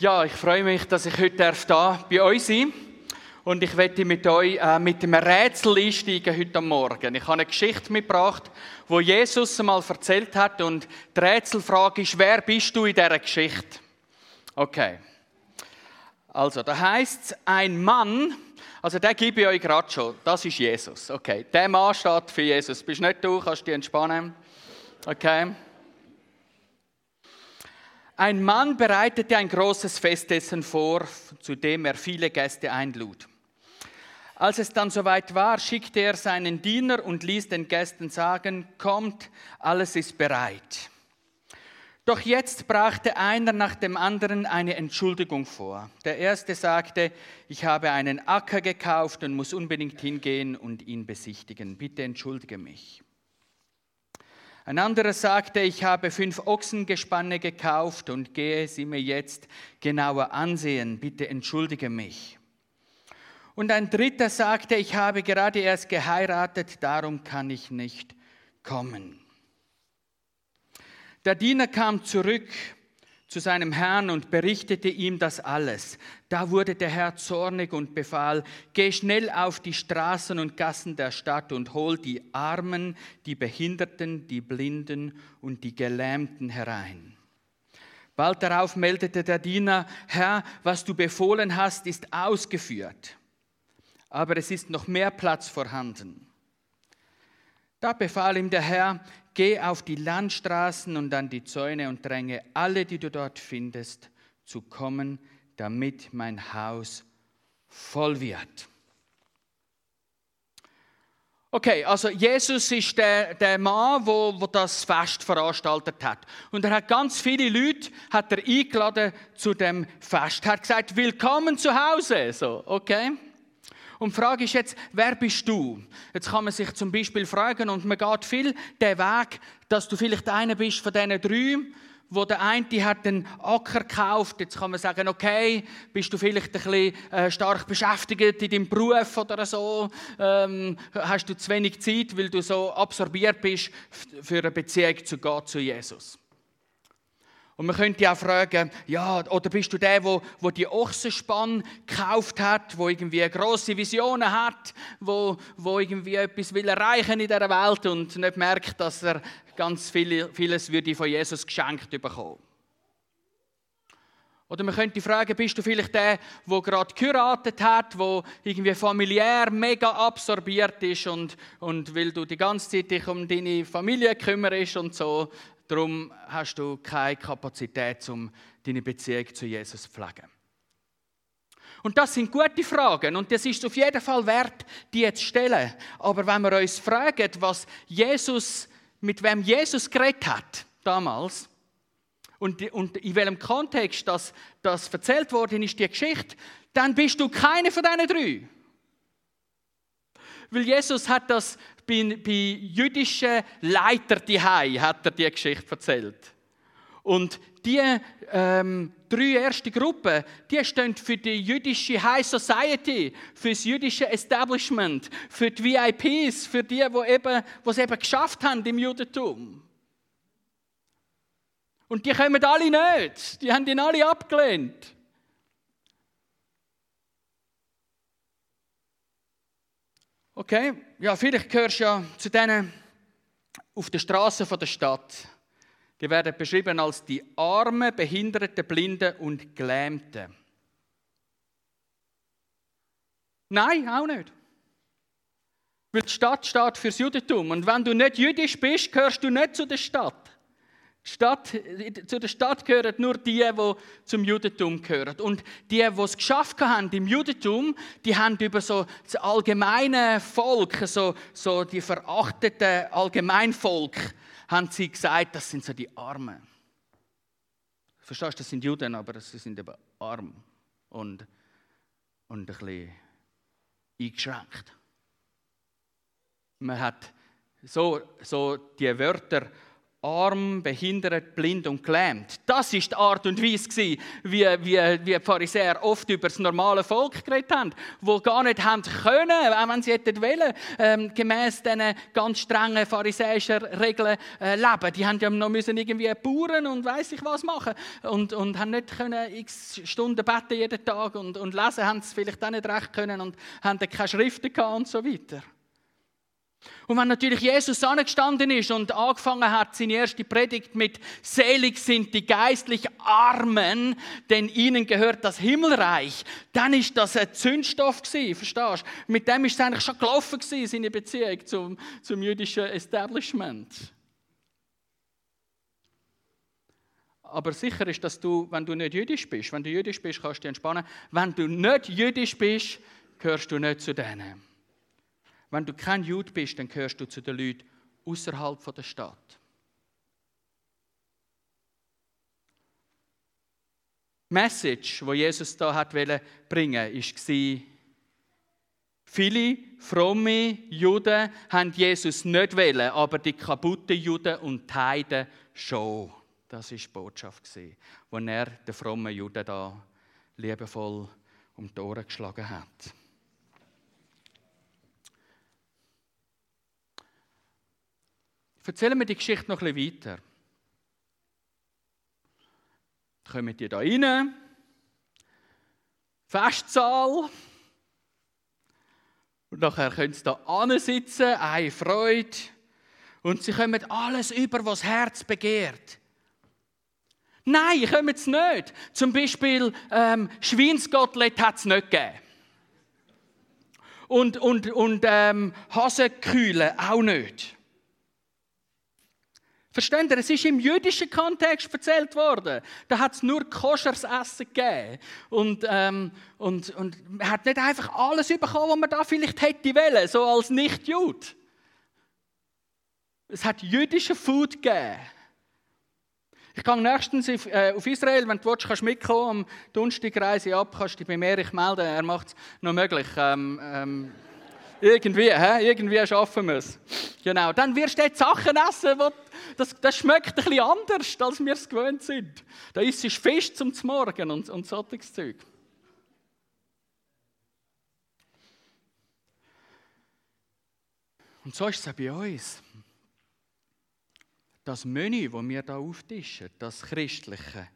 Ja, ich freue mich, dass ich heute darf da bei euch sein und ich werde mit euch äh, mit einem Rätsel einsteigen heute Morgen. Ich habe eine Geschichte mitgebracht, wo Jesus einmal erzählt hat und die Rätselfrage ist, wer bist du in dieser Geschichte? Okay. Also, da heißt ein Mann, also der gebe ich euch gerade schon, das ist Jesus. Okay, der Mann steht für Jesus. Bist nicht du, kannst dich entspannen. Okay. Ein Mann bereitete ein großes Festessen vor, zu dem er viele Gäste einlud. Als es dann soweit war, schickte er seinen Diener und ließ den Gästen sagen, kommt, alles ist bereit. Doch jetzt brachte einer nach dem anderen eine Entschuldigung vor. Der erste sagte, ich habe einen Acker gekauft und muss unbedingt hingehen und ihn besichtigen. Bitte entschuldige mich. Ein anderer sagte, ich habe fünf Ochsengespanne gekauft und gehe sie mir jetzt genauer ansehen. Bitte entschuldige mich. Und ein dritter sagte, ich habe gerade erst geheiratet, darum kann ich nicht kommen. Der Diener kam zurück zu seinem Herrn und berichtete ihm das alles. Da wurde der Herr zornig und befahl, geh schnell auf die Straßen und Gassen der Stadt und hol die Armen, die Behinderten, die Blinden und die Gelähmten herein. Bald darauf meldete der Diener, Herr, was du befohlen hast, ist ausgeführt, aber es ist noch mehr Platz vorhanden. Da befahl ihm der Herr, Geh auf die Landstraßen und an die Zäune und dränge alle, die du dort findest, zu kommen, damit mein Haus voll wird. Okay, also Jesus ist der, der Mann, wo, wo das Fest veranstaltet hat. Und er hat ganz viele Leute hat er eingeladen zu dem Fest. Er hat gesagt, willkommen zu Hause. So, okay? Und die Frage ist jetzt, wer bist du? Jetzt kann man sich zum Beispiel fragen, und man geht viel den Weg, dass du vielleicht einer bist von diesen drei, wo der eine hat einen Acker gekauft. Jetzt kann man sagen, okay, bist du vielleicht ein bisschen äh, stark beschäftigt in deinem Beruf oder so? Ähm, hast du zu wenig Zeit, weil du so absorbiert bist für eine Beziehung zu Gott, zu Jesus? Und man könnte auch fragen, ja, oder bist du der, wo, wo die Ochsenspann gekauft hat, wo irgendwie große Visionen hat, wo, wo irgendwie etwas will erreichen in dieser Welt und nicht merkt, dass er ganz viel, vieles würde von Jesus geschenkt bekommen. Oder man könnte fragen, bist du vielleicht der, der gerade geheiratet hat, wo irgendwie familiär mega absorbiert ist und, und weil du die ganze Zeit dich um deine Familie kümmerst und so, Darum hast du keine Kapazität, um deine Beziehung zu Jesus zu pflegen. Und das sind gute Fragen und das ist auf jeden Fall wert, die jetzt zu stellen. Aber wenn wir uns fragen, was Jesus, mit wem Jesus geredet hat damals und, und in welchem Kontext das, das erzählt worden ist, die Geschichte, dann bist du keine von diesen drei. Weil Jesus hat das bei, bei jüdischen Leitern die hat er die Geschichte erzählt. Und die ähm, drei erste Gruppen, die stehen für die jüdische High Society, für das jüdische Establishment, für die VIPs, für die, die eben, die es eben geschafft haben im Judentum. Und die kommen alle nicht. Die haben ihn alle abgelehnt. Okay, ja, vielleicht gehörst du ja zu denen auf der Straße der Stadt. Die werden beschrieben als die Armen, Behinderten, Blinden und Gelähmten. Nein, auch nicht. Weil die Stadt steht fürs Judentum. Und wenn du nicht jüdisch bist, gehörst du nicht zu der Stadt. Stadt, zu der Stadt gehören nur die, die zum Judentum gehören. Und die, die es geschafft haben im Judentum, die haben über so das allgemeine Volk, so, so die verachtete Allgemeinvolk, haben sie gesagt, das sind so die Armen. Verstehst du, das sind Juden, aber sie sind eben arm und, und ein bisschen eingeschränkt. Man hat so, so die Wörter arm, behindert, blind und gelähmt. Das ist die Art und Weise, wie, wie, wie die Pharisäer oft über das normale Volk geredet haben, wo gar nicht haben können, auch wenn sie hätten wollen, ähm, gemäß diesen ganz strengen pharisäischen Regeln äh, leben. Die haben ja noch müssen irgendwie Bauern und weiß ich was machen und, und haben nicht können x Stunden beten jeden Tag und, und lesen haben sie vielleicht auch nicht recht können und haben keine Schriften gehabt und so weiter. Und wenn natürlich Jesus angestanden ist und angefangen hat, seine erste Predigt mit Selig sind die geistlich Armen, denn ihnen gehört das Himmelreich, dann ist das ein Zündstoff gewesen, verstehst du? Mit dem ist es eigentlich schon gelaufen gewesen, seine Beziehung zum, zum jüdischen Establishment. Aber sicher ist, dass du, wenn du nicht jüdisch bist, wenn du jüdisch bist, kannst du dich entspannen. Wenn du nicht jüdisch bist, gehörst du nicht zu denen. Wenn du kein Jude bist, dann gehörst du zu den Leuten außerhalb der Stadt. Die Message, wo Jesus da hat bringen, war, viele fromme Juden haben Jesus nicht wählen, aber die kaputten Juden und die Heiden schon. Das ist die Botschaft, die er den frommen Juden da liebevoll um die Ohren geschlagen hat. Erzählen wir die Geschichte noch ein bisschen weiter. Kommen die da rein? Festsaal. Und nachher können sie da sitzen, eine Freude. Und sie kommen alles über, was das Herz begehrt. Nein, kommen sie nicht. Zum Beispiel ähm, Schweinsgottlet hat es nicht gegeben. Und, und, und ähm, Hasenkühle auch nicht. Versteht ihr? Es ist im jüdischen Kontext erzählt worden. Da hat es nur koschers Essen gegeben. Und, ähm, und, und man hat nicht einfach alles bekommen, was man da vielleicht hätte wollen, so als Nicht-Jude. Es hat jüdische Food gegeben. Ich gehe nächstens äh, auf Israel, wenn du willst, kannst du mitkommen. Am Donnerstag reise ich ab, kannst du dich bei Erich melden. Er macht es noch möglich. Ähm, ähm, irgendwie, hä? irgendwie schaffen wir es. Genau. Dann wirst du jetzt Sachen essen, wo das, das schmeckt bisschen anders, als wir es gewöhnt sind. Da isst es Fisch zum Morgen und, und solches Zeug. Und so ist es auch bei uns. Das Menü, das wir hier auftischen, das Christliche,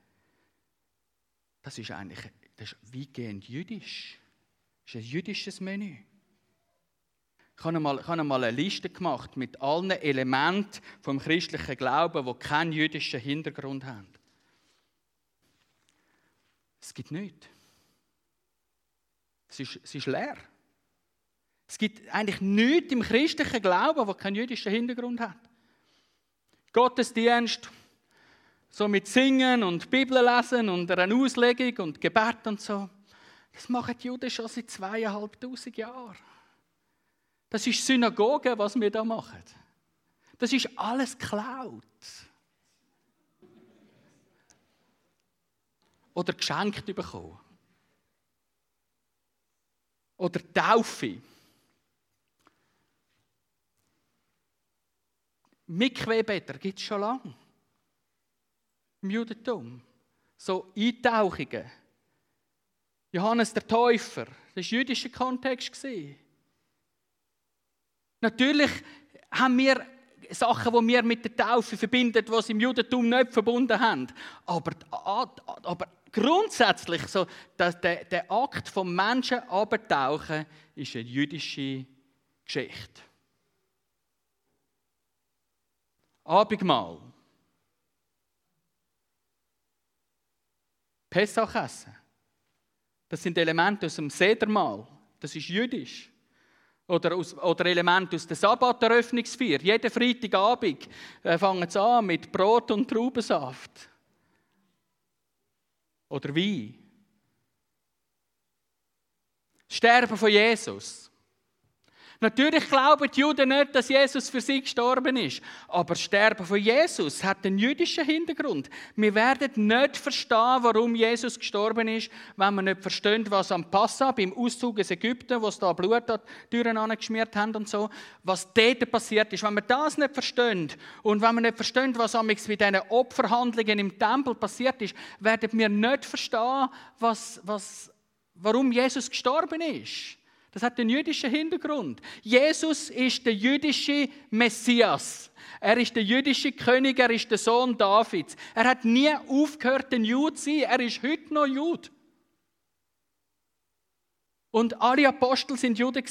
das ist eigentlich das ist weitgehend jüdisch. Das ist ein jüdisches Menü. Ich habe einmal, ich habe einmal eine Liste gemacht mit allen Elementen vom christlichen Glauben, die keinen jüdischen Hintergrund haben. Es gibt nichts. Es ist, es ist leer. Es gibt eigentlich nichts im christlichen Glauben, das keinen jüdischen Hintergrund hat. Gottesdienst, so mit Singen und Bibel lesen und einer Auslegung und Gebet und so, das machen die Juden schon seit zweieinhalbtausend Jahren. Das ist Synagoge, was wir da machen. Das ist alles geklaut. Oder geschenkt bekommen. Oder Taufe. Mikwebeter gibt es schon lange. Im Judentum. So Eintauchungen. Johannes der Täufer. Das war jüdischer Kontext. Natürlich haben wir Sachen, die wir mit der Taufe verbinden, die sie im Judentum nicht verbunden haben. Aber, aber grundsätzlich, so, dass der, der Akt vom Menschen abtauchen, ist eine jüdische Geschichte. Abendmahl. Pessach essen. Das sind Elemente aus dem Sedermahl. Das ist jüdisch. Oder, aus, oder Elemente aus der Sabbateröffnungsfeier. Jeden Freitagabend äh, fangen sie an mit Brot und Traubensaft. Oder Wein. Sterben von Jesus. Natürlich glauben die Juden nicht, dass Jesus für sie gestorben ist. Aber das Sterben von Jesus hat einen jüdischen Hintergrund. Wir werden nicht verstehen, warum Jesus gestorben ist, wenn wir nicht verstehen, was am Passa, beim Auszug aus Ägypten, wo es da Blut an die Türen angeschmiert haben und so, was dort passiert ist. Wenn wir das nicht verstehen und wenn wir nicht verstehen, was bei diesen Opferhandlungen im Tempel passiert ist, werden wir nicht verstehen, was, was, warum Jesus gestorben ist. Das hat den jüdischen Hintergrund. Jesus ist der jüdische Messias. Er ist der jüdische König, er ist der Sohn Davids. Er hat nie aufgehört, ein Jude zu sein. Er ist heute noch Jude. Und alle Apostel sind Juden.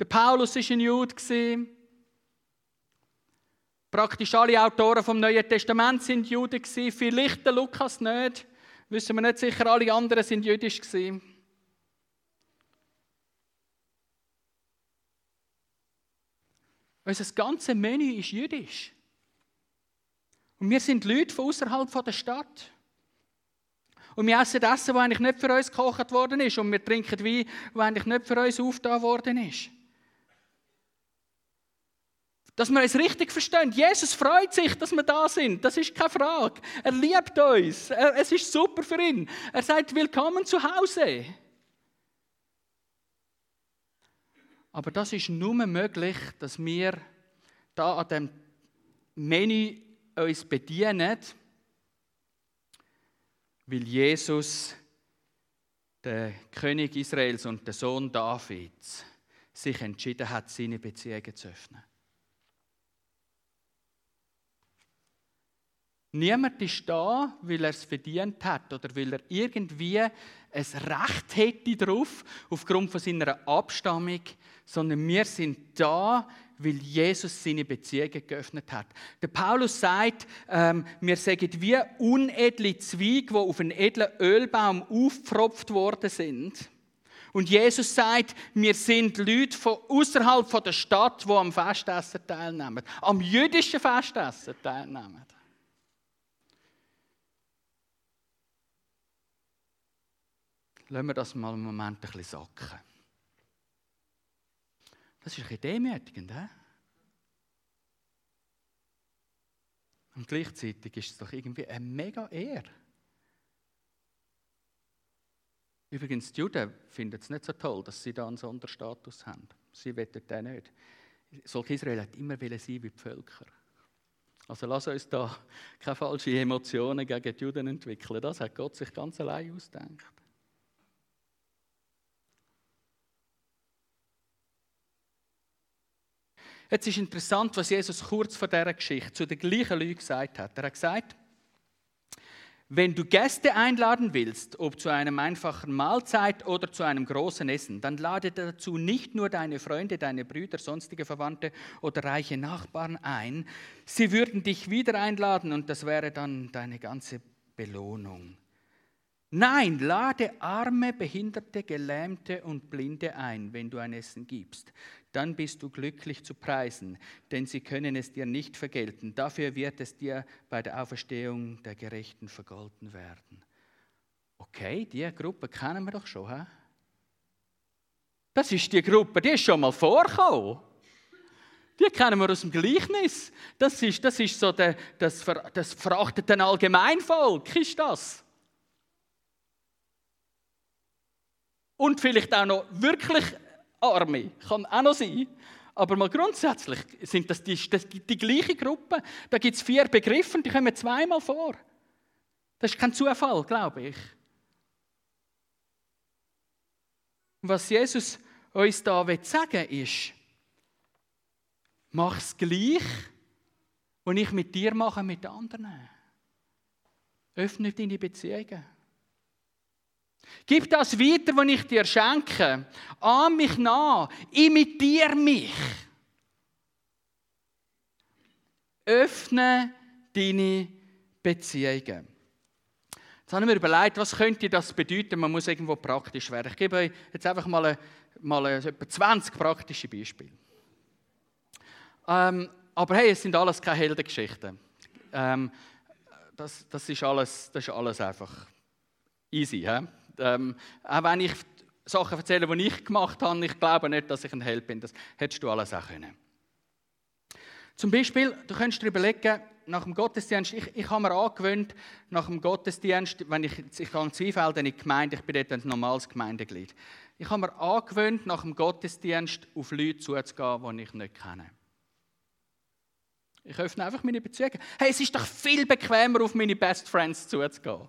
Der Paulus ist ein Jude. Praktisch alle Autoren vom Neuen Testament sind Juden. Vielleicht der Lukas nicht. Wissen wir nicht sicher. Alle anderen sind jüdisch gewesen. Unser ganzes Menü ist jüdisch. Und wir sind Leute von außerhalb der Stadt. Und wir essen Essen, das eigentlich nicht für uns gekocht worden ist. Und wir trinken Wein, das eigentlich nicht für uns aufgetan worden ist. Dass wir es richtig verstehen. Jesus freut sich, dass wir da sind. Das ist keine Frage. Er liebt uns. es ist super für ihn. Er sagt, willkommen zu Hause. Aber das ist nur möglich, dass wir da an dem Menü uns bedienen, weil Jesus, der König Israels und der Sohn Davids, sich entschieden hat, seine Beziehungen zu öffnen. Niemand ist da, weil er es verdient hat oder weil er irgendwie ein Recht hätte darauf, aufgrund von seiner Abstammung, sondern wir sind da, weil Jesus seine Beziehungen geöffnet hat. Der Paulus sagt, ähm, wir sagen wie unedle Zweige, die auf einen edlen Ölbaum aufgepfropft worden sind. Und Jesus sagt, wir sind Leute von außerhalb der Stadt, die am Festessen teilnehmen, am jüdischen Festessen teilnehmen. Lassen wir das mal einen Moment ein bisschen sacken. Das ist ein bisschen demütigend, he? Und gleichzeitig ist es doch irgendwie eine mega Ehre. Übrigens, die Juden finden es nicht so toll, dass sie da einen Sonderstatus haben. Sie wollen den nicht. Solch Israel hat immer sein wie die Völker. Also lass uns da keine falschen Emotionen gegen die Juden entwickeln. Das hat Gott sich ganz allein ausgedacht. Jetzt ist interessant, was Jesus kurz vor dieser Geschichte zu den gleichen Leuten gesagt hat. Er hat gesagt, wenn du Gäste einladen willst, ob zu einer einfachen Mahlzeit oder zu einem großen Essen, dann lade dazu nicht nur deine Freunde, deine Brüder, sonstige Verwandte oder reiche Nachbarn ein. Sie würden dich wieder einladen und das wäre dann deine ganze Belohnung. Nein, lade Arme, Behinderte, Gelähmte und Blinde ein, wenn du ein Essen gibst dann bist du glücklich zu preisen, denn sie können es dir nicht vergelten. Dafür wird es dir bei der Auferstehung der Gerechten vergolten werden. Okay, die Gruppe kennen wir doch schon. He? Das ist die Gruppe, die ist schon mal vorgekommen. Die kennen wir aus dem Gleichnis. Das ist, das ist so der, das, das verachtete Allgemeinvolk, ist das. Und vielleicht auch noch wirklich Arme. Kann auch noch sein. Aber mal grundsätzlich sind das die, das die, gleiche Gruppe. Da gibt es vier Begriffe, die kommen zweimal vor. Das ist kein Zufall, glaube ich. Was Jesus uns da sagen will, ist, mach es gleich, was ich mit dir mache, mit anderen. Öffne deine Beziehungen. Gib das weiter, was ich dir schenke. An mich nach. Imitier mich. Öffne deine Beziehungen. Jetzt habe ich mir überlegt, was könnte das bedeuten? Man muss irgendwo praktisch werden. Ich gebe euch jetzt einfach mal, mal etwa 20 praktische Beispiele. Ähm, aber hey, es sind alles keine Heldengeschichten. Ähm, das, das, ist alles, das ist alles einfach easy. He? Ähm, auch wenn ich Sachen erzählen, die ich gemacht habe. Ich glaube nicht, dass ich ein Held bin. Das hättest du alles auch können. Zum Beispiel, du könntest dir überlegen, nach dem Gottesdienst, ich, ich habe mir angewöhnt, nach dem Gottesdienst, wenn ich, ich gehe in Zweifelden in die Gemeinde, ich bin dort ein normales Gemeindeglied, ich habe mir angewöhnt, nach dem Gottesdienst auf Leute zuzugehen, die ich nicht kenne. Ich öffne einfach meine Beziehungen. Hey, es ist doch viel bequemer, auf meine Best Friends zuzugehen.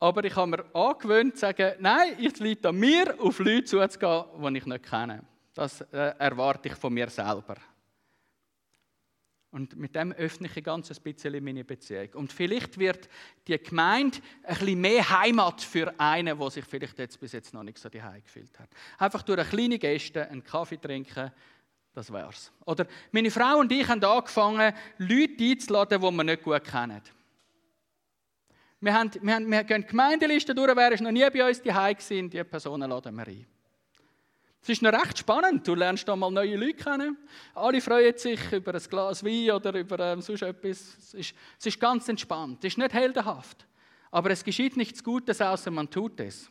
Aber ich habe mir angewöhnt, zu sagen, nein, ich liegt an mir, auf Leute zuzugehen, die ich nicht kenne. Das äh, erwarte ich von mir selber. Und mit dem öffne ich ein ganz bisschen meine Beziehung. Und vielleicht wird die Gemeinde ein bisschen mehr Heimat für einen, der sich vielleicht jetzt bis jetzt noch nicht so die gefühlt hat. Einfach durch eine kleine Geste einen Kaffee trinken, das wär's. Oder meine Frau und ich haben angefangen, Leute einzuladen, die wir nicht gut kennen. Wir, haben, wir, haben, wir gehen die Gemeindeliste durch, wer ist noch nie bei uns die gewesen, die Personen laden wir ein. Es ist noch recht spannend. Du lernst da mal neue Leute kennen. Alle freuen sich über ein Glas Wein oder über ähm, sonst etwas. Es ist, es ist ganz entspannt. Es ist nicht heldenhaft. Aber es geschieht nichts Gutes, außer man tut es.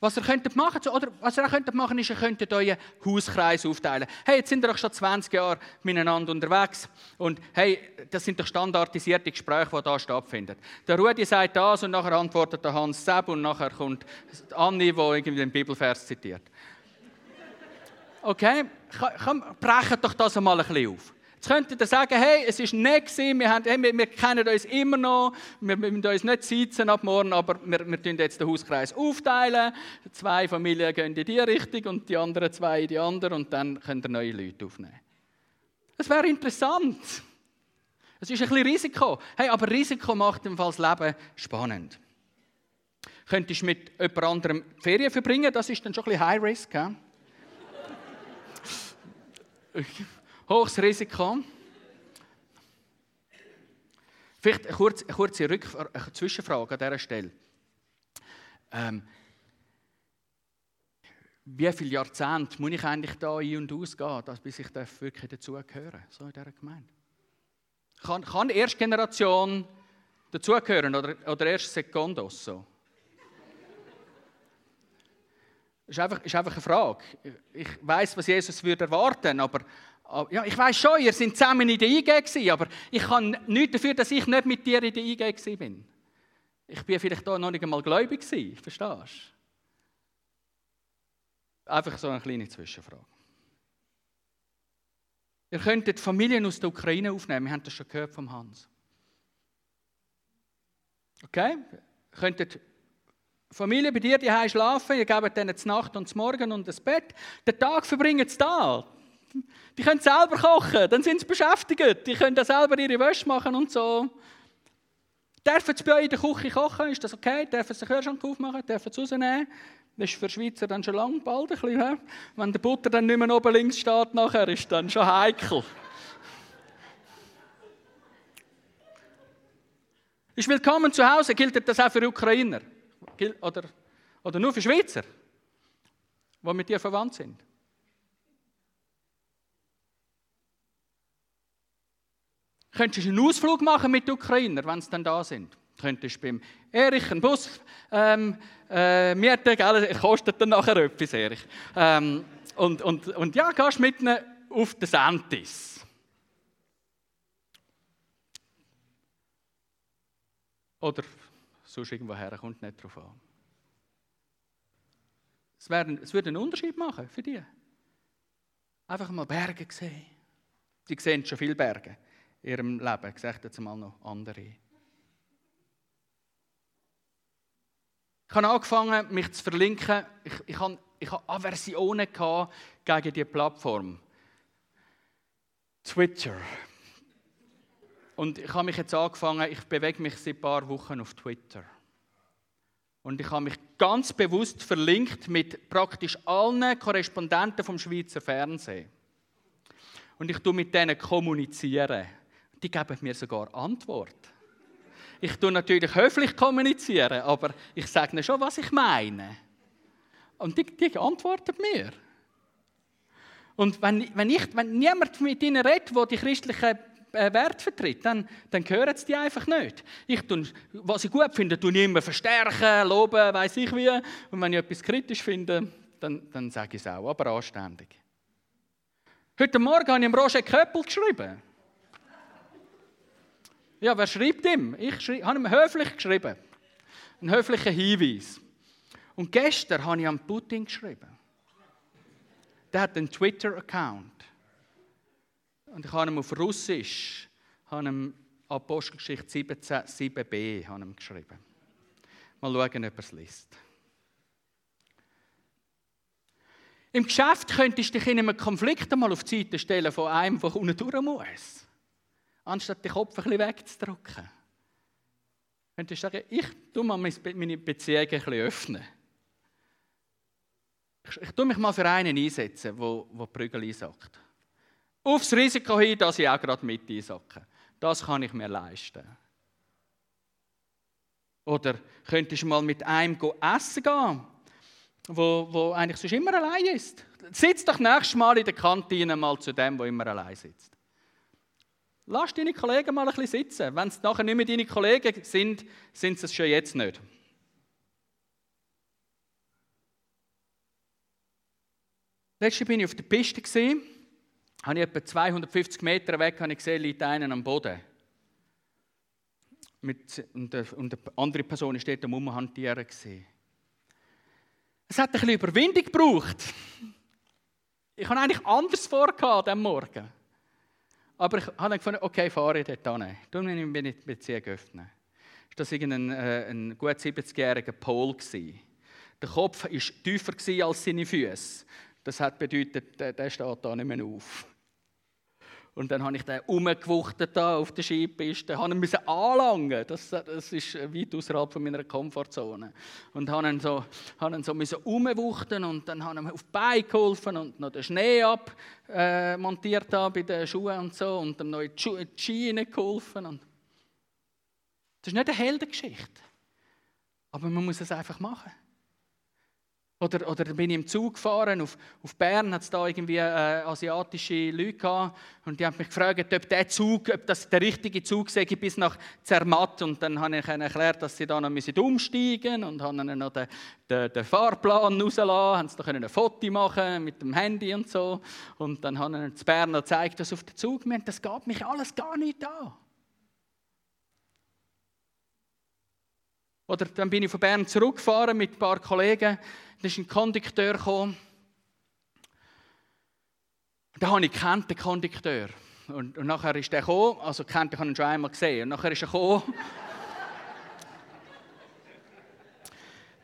Was ihr könntet machen, oder was ihr auch könntet machen, ist, ihr könntet euren Hauskreis aufteilen. Hey, jetzt sind wir doch schon 20 Jahre miteinander unterwegs und hey, das sind doch standardisierte Gespräche, die da stattfinden. Der Rudi sagt das und nachher antwortet der Hans Seb und nachher kommt Anni, die irgendwie den Bibelvers zitiert. Okay, komm, brechen doch das einmal ein bisschen auf. Jetzt könntet ihr sagen, hey, es ist nicht gewesen, wir, haben, wir, wir, kennen uns immer noch, wir, müssen uns nicht sitzen ab morgen, aber wir, wir tun jetzt den Hauskreis aufteilen. Zwei Familien gehen in die Richtung und die anderen zwei in die andere und dann könnt ihr neue Leute aufnehmen. Das wäre interessant. Es ist ein bisschen Risiko. Hey, aber Risiko macht Fall das Leben spannend. Könntest du mit jemand anderem Ferien verbringen, das ist dann schon ein bisschen High Risk. He? Hohes Risiko. Vielleicht eine kurze, eine kurze Rückfrage, eine Zwischenfrage an dieser Stelle. Ähm, wie viele Jahrzehnte muss ich eigentlich da ein- und ausgehen, bis ich wirklich dazugehören so in dieser Gemeinde? Kann, kann erste Generation dazugehören oder, oder erst Sekundos so? Das ist einfach, ist einfach eine Frage. Ich weiß, was Jesus würde erwarten, aber ja, ich weiß schon, ihr seid zusammen in der IG aber ich kann nichts dafür, dass ich nicht mit dir in der IG bin. Ich bin vielleicht da noch nicht einmal gläubig gewesen, verstehst du? Einfach so eine kleine Zwischenfrage. Ihr könntet Familien aus der Ukraine aufnehmen, wir haben das schon gehört vom Hans. Okay? Ihr könntet Familie bei dir die schlafen, ihr gebt denen Nacht und Morgen und das Bett. Den Tag verbringen sie da. Die können selber kochen, dann sind sie beschäftigt. Die können dann selber ihre Wäsche machen und so. Dürfen sie bei euch in der Küche kochen? Ist das okay? Dürfen sie den Kühlschrank aufmachen? Dürfen sie rausnehmen? Das ist für Schweizer dann schon lang bald ein bisschen. He? Wenn der Butter dann nicht mehr oben links steht, nachher ist dann schon heikel. Ist willkommen zu Hause, gilt das auch für Ukrainer? Oder, oder nur für Schweizer, die mit dir verwandt sind? Könntest einen Ausflug machen mit den Ukrainern, wenn sie dann da sind? Könntest beim Erich einen Bus ähm, äh, mieten, gell? kostet dann nachher etwas, Erich. Ähm, und, und, und ja, gehst mit ihnen auf den Santis. Oder sonst irgendwo her, kommt nicht drauf an. Es, wäre, es würde einen Unterschied machen für dich. Einfach mal Berge sehen. Die sehen schon viele Berge ihrem Leben. Ich sage jetzt mal noch andere. Ich habe angefangen, mich zu verlinken. Ich, ich, habe, ich habe Aversionen gegen diese Plattform. Twitter. Und ich habe mich jetzt angefangen, ich bewege mich seit ein paar Wochen auf Twitter. Und ich habe mich ganz bewusst verlinkt mit praktisch allen Korrespondenten vom Schweizer Fernsehen. Und ich tue mit denen kommunizieren die geben mir sogar Antwort. Ich tue natürlich höflich kommunizieren, aber ich sage ihnen schon, was ich meine. Und die, die antworten mir. Und wenn, wenn, ich, wenn niemand mit ihnen redet, der die christlichen äh, Wert vertritt, dann, dann hören sie die einfach nicht. Ich tun, was ich gut finde, tue ich immer verstärken, loben, weiß ich wie. Und wenn ich etwas kritisch finde, dann, dann sage ich es auch, aber anständig. Heute Morgen habe ich Roger Köppel geschrieben. Ja, wer schreibt ihm? Ich schreib, habe ihm höflich geschrieben. Ein höflicher Hinweis. Und gestern habe ich an Putin geschrieben. Der hat einen Twitter-Account. Und ich habe ihm auf Russisch habe ihm Apostelgeschichte 17, 7b habe ihm geschrieben. Mal schauen, ob er es liest. Im Geschäft könntest du dich in einem Konflikt einmal auf die Seite stellen von einem, der unten durch muss. Anstatt den Kopf ein bisschen wegzudrücken. Könntest du sagen, ich tue mal meine Beziehung ein bisschen öffnen. Ich, ich tue mich mal für einen einsetzen, der, der Prügel einsackt. Aufs Risiko hin, dass ich auch gerade mit einsacke. Das kann ich mir leisten. Oder könntest du mal mit einem essen gehen, wo, wo eigentlich sonst immer allein ist. Sitz doch nächstes Mal in der Kantine mal zu dem, wo immer allein sitzt. Lass deine Kollegen mal ein bisschen sitzen. Wenn es nachher nicht mehr deine Kollegen sind, sind sie es schon jetzt nicht. Letztes bin ich auf der Piste gesehen, habe ich etwa 250 Meter weg habe ich gesehen, liegt einer am Boden. Mit, und, eine, und eine andere Person steht am Umhantieren gesehen. Es hat ein bisschen Überwindung gebraucht. Ich habe eigentlich anders vorgehabt am Morgen. Aber ich habe gefunden, okay, fahre ich dort hin. Dann bin ich die Beziehung öffnen. Das war ein, äh, ein gut 70-jähriger Pol. Der Kopf war tiefer als seine Füße. Das hat bedeutet, der steht da nicht mehr auf. Und dann habe ich den umgewuchtet da auf der Skipiste, habe ihn anlangen. Das, das ist weit außerhalb von meiner Komfortzone. Und habe ihn so, habe ihn so müssen umwuchten und dann habe ich ihm auf die Beine geholfen und noch den Schnee abmontiert äh, bei den Schuhen und so und ihm noch in die Ski geholfen. Und das ist nicht eine Heldengeschichte. Aber man muss es einfach machen. Oder, oder bin ich im Zug gefahren, auf, auf Bern hat es da irgendwie äh, asiatische Leute gehabt. Und die haben mich gefragt, ob der Zug, ob das der richtige Zug sei bis nach Zermatt. Und dann habe ich ihnen erklärt, dass sie da noch müssen umsteigen und haben ihnen noch den, den, den Fahrplan rausgelassen, haben sie noch ein Foto machen mit dem Handy und so. Und dann haben ihnen zu Bern noch gezeigt, dass auf den Zug, wir, das geht mich alles gar nicht an. Oder dann bin ich von Bern zurückgefahren mit ein paar Kollegen da ist ein Kondukteur gekommen. Da habe ich kennt, den Kondukteur. Und, und nachher ist der gekommen, also kennt, ich habe ihn schon einmal gesehen. Und nachher ist er gekommen.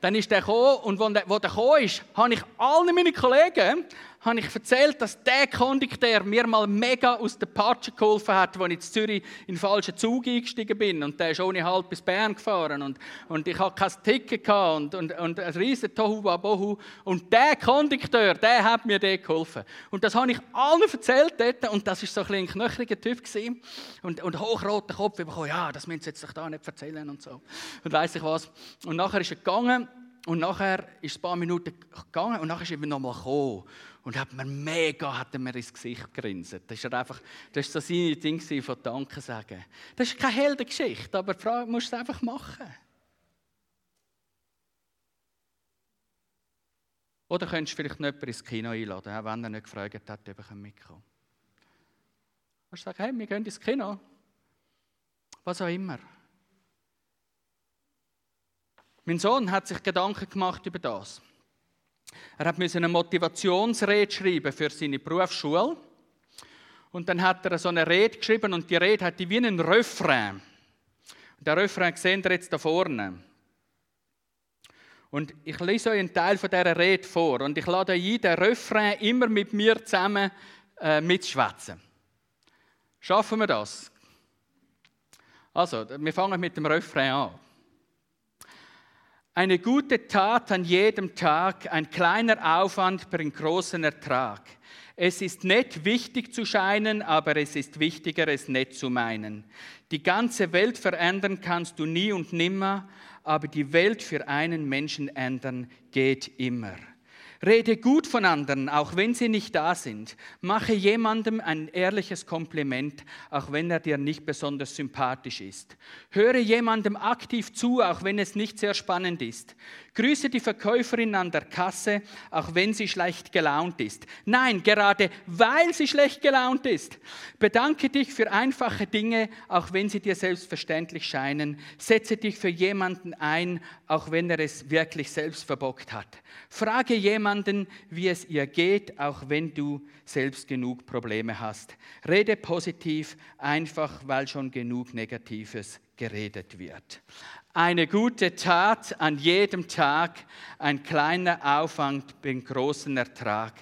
Dann ist der gekommen und wo der, wo der gekommen ist, habe ich allen meinen Kollegen habe ich erzählt, dass der Kondukteur mir mal mega aus der Patsche geholfen hat, als ich in Zürich in den falschen Zug eingestiegen bin. Und der ist ohne Halt bis Bern gefahren. Und, und ich hatte kein Ticket und, und, und ein riesen Tohuwabohu. Und der Kondukteur, der hat mir dort geholfen. Und das habe ich allen erzählt dort. Und das war so ein, ein knöchriger Typ. Gewesen. Und, und hochroter Kopf bekommen, ja, das müssen Sie jetzt da nicht erzählen und so. Und weiss ich was. Und nachher ist er gegangen. Und nachher ist es ein paar Minuten gegangen und nachher ist er nochmal gekommen und hat mir mega hat mir ins Gesicht gerinset. Das war einfach, das war so seine Ding von Danke sagen. Das ist keine Heldengeschichte, aber du musst es einfach machen. Oder könntest du vielleicht jemanden ins Kino einladen, auch wenn er nicht gefragt hat, ob er mitkommen kann. Kannst du sagen, hey, wir gehen ins Kino. Was auch immer. Mein Sohn hat sich Gedanken gemacht über das. Er hat eine Motivationsrede schreiben für seine Berufsschule. Und dann hat er so eine Rede geschrieben und die Rede hat wie einen Refrain. Und der Refrain sehen wir jetzt da vorne. Und ich lese euch einen Teil von dieser Rede vor und ich lade euch ein, den Refrain immer mit mir zusammen äh, mitzuschwätzen. Schaffen wir das? Also, wir fangen mit dem Refrain an. Eine gute Tat an jedem Tag, ein kleiner Aufwand bringt großen Ertrag. Es ist nett, wichtig zu scheinen, aber es ist wichtiger, es nett zu meinen. Die ganze Welt verändern kannst du nie und nimmer, aber die Welt für einen Menschen ändern geht immer. Rede gut von anderen, auch wenn sie nicht da sind. Mache jemandem ein ehrliches Kompliment, auch wenn er dir nicht besonders sympathisch ist. Höre jemandem aktiv zu, auch wenn es nicht sehr spannend ist. Grüße die Verkäuferin an der Kasse, auch wenn sie schlecht gelaunt ist. Nein, gerade weil sie schlecht gelaunt ist. Bedanke dich für einfache Dinge, auch wenn sie dir selbstverständlich scheinen. Setze dich für jemanden ein, auch wenn er es wirklich selbst verbockt hat. Frage jemanden, wie es ihr geht, auch wenn du selbst genug Probleme hast. Rede positiv, einfach weil schon genug Negatives geredet wird. Eine gute Tat an jedem Tag, ein kleiner Aufwand bringt großen Ertrag.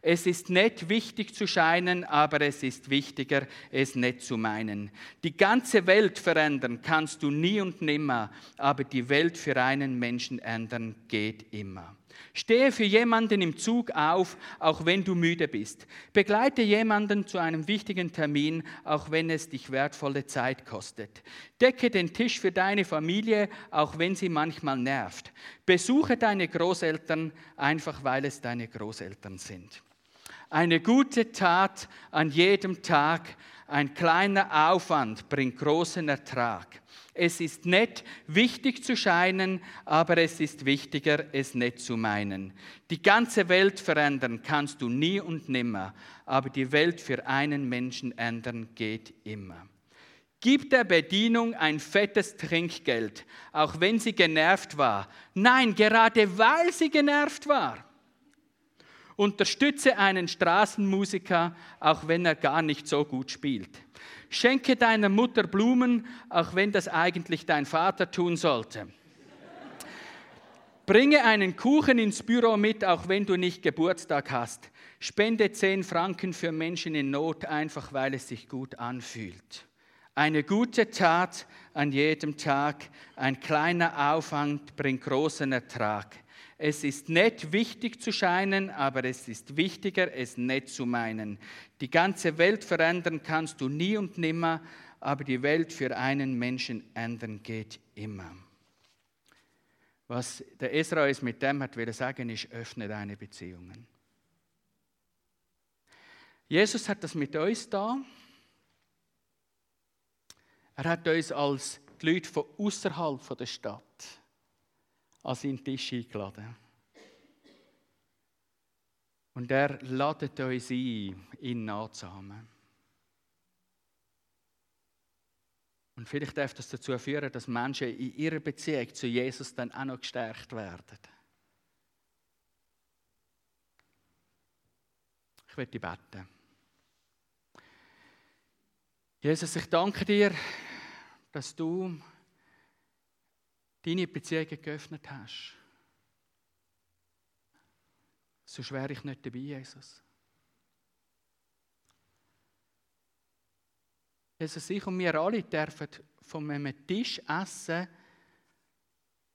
Es ist nicht wichtig zu scheinen, aber es ist wichtiger, es nicht zu meinen. Die ganze Welt verändern kannst du nie und nimmer, aber die Welt für einen Menschen ändern geht immer. Stehe für jemanden im Zug auf, auch wenn du müde bist. Begleite jemanden zu einem wichtigen Termin, auch wenn es dich wertvolle Zeit kostet. Decke den Tisch für deine Familie, auch wenn sie manchmal nervt. Besuche deine Großeltern, einfach weil es deine Großeltern sind. Eine gute Tat an jedem Tag, ein kleiner Aufwand bringt großen Ertrag. Es ist nicht wichtig zu scheinen, aber es ist wichtiger, es nicht zu meinen. Die ganze Welt verändern kannst du nie und nimmer, aber die Welt für einen Menschen ändern geht immer. Gib der Bedienung ein fettes Trinkgeld, auch wenn sie genervt war. Nein, gerade weil sie genervt war. Unterstütze einen Straßenmusiker, auch wenn er gar nicht so gut spielt. Schenke deiner Mutter Blumen, auch wenn das eigentlich dein Vater tun sollte. Bringe einen Kuchen ins Büro mit, auch wenn du nicht Geburtstag hast. Spende 10 Franken für Menschen in Not, einfach weil es sich gut anfühlt. Eine gute Tat an jedem Tag, ein kleiner Aufwand bringt großen Ertrag. Es ist nicht wichtig zu scheinen, aber es ist wichtiger, es nicht zu meinen. Die ganze Welt verändern kannst du nie und nimmer, aber die Welt für einen Menschen ändern geht immer. Was der Esra es mit dem hat will sagen, ist, öffne deine Beziehungen. Jesus hat das mit uns da. Er hat uns als die Leute von außerhalb der Stadt an seinen Tisch eingeladen. Und er ladet uns ein, ihn nachzuahmen. Und vielleicht darf das dazu führen, dass Menschen in ihrer Beziehung zu Jesus dann auch noch gestärkt werden. Ich werde beten. Jesus, ich danke dir, dass du deine Beziehungen geöffnet hast. So schwer ich nicht dabei, Jesus. Jesus, ich und wir alle dürfen von einem Tisch essen,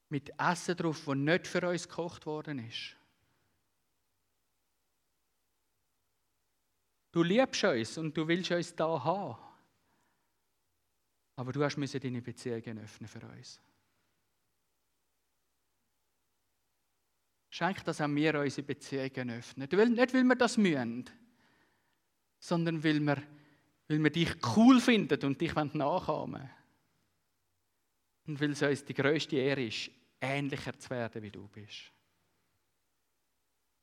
mit Essen drauf, das nicht für uns gekocht worden ist. Du liebst uns und du willst uns da haben. Aber du hast deine Beziehungen öffnen für uns. Schenk, dass auch wir unsere Beziehungen öffnen. Nicht, weil wir das mühen, sondern weil wir, weil wir dich cool finden und dich nachahmen Und weil es uns die grösste Ehre ist, ähnlicher zu werden, wie du bist.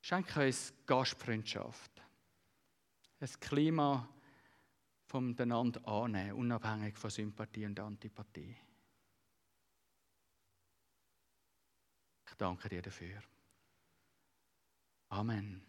Schenk uns Gastfreundschaft. Ein Klima vom einander annehmen, unabhängig von Sympathie und Antipathie. Ich danke dir dafür. Amen.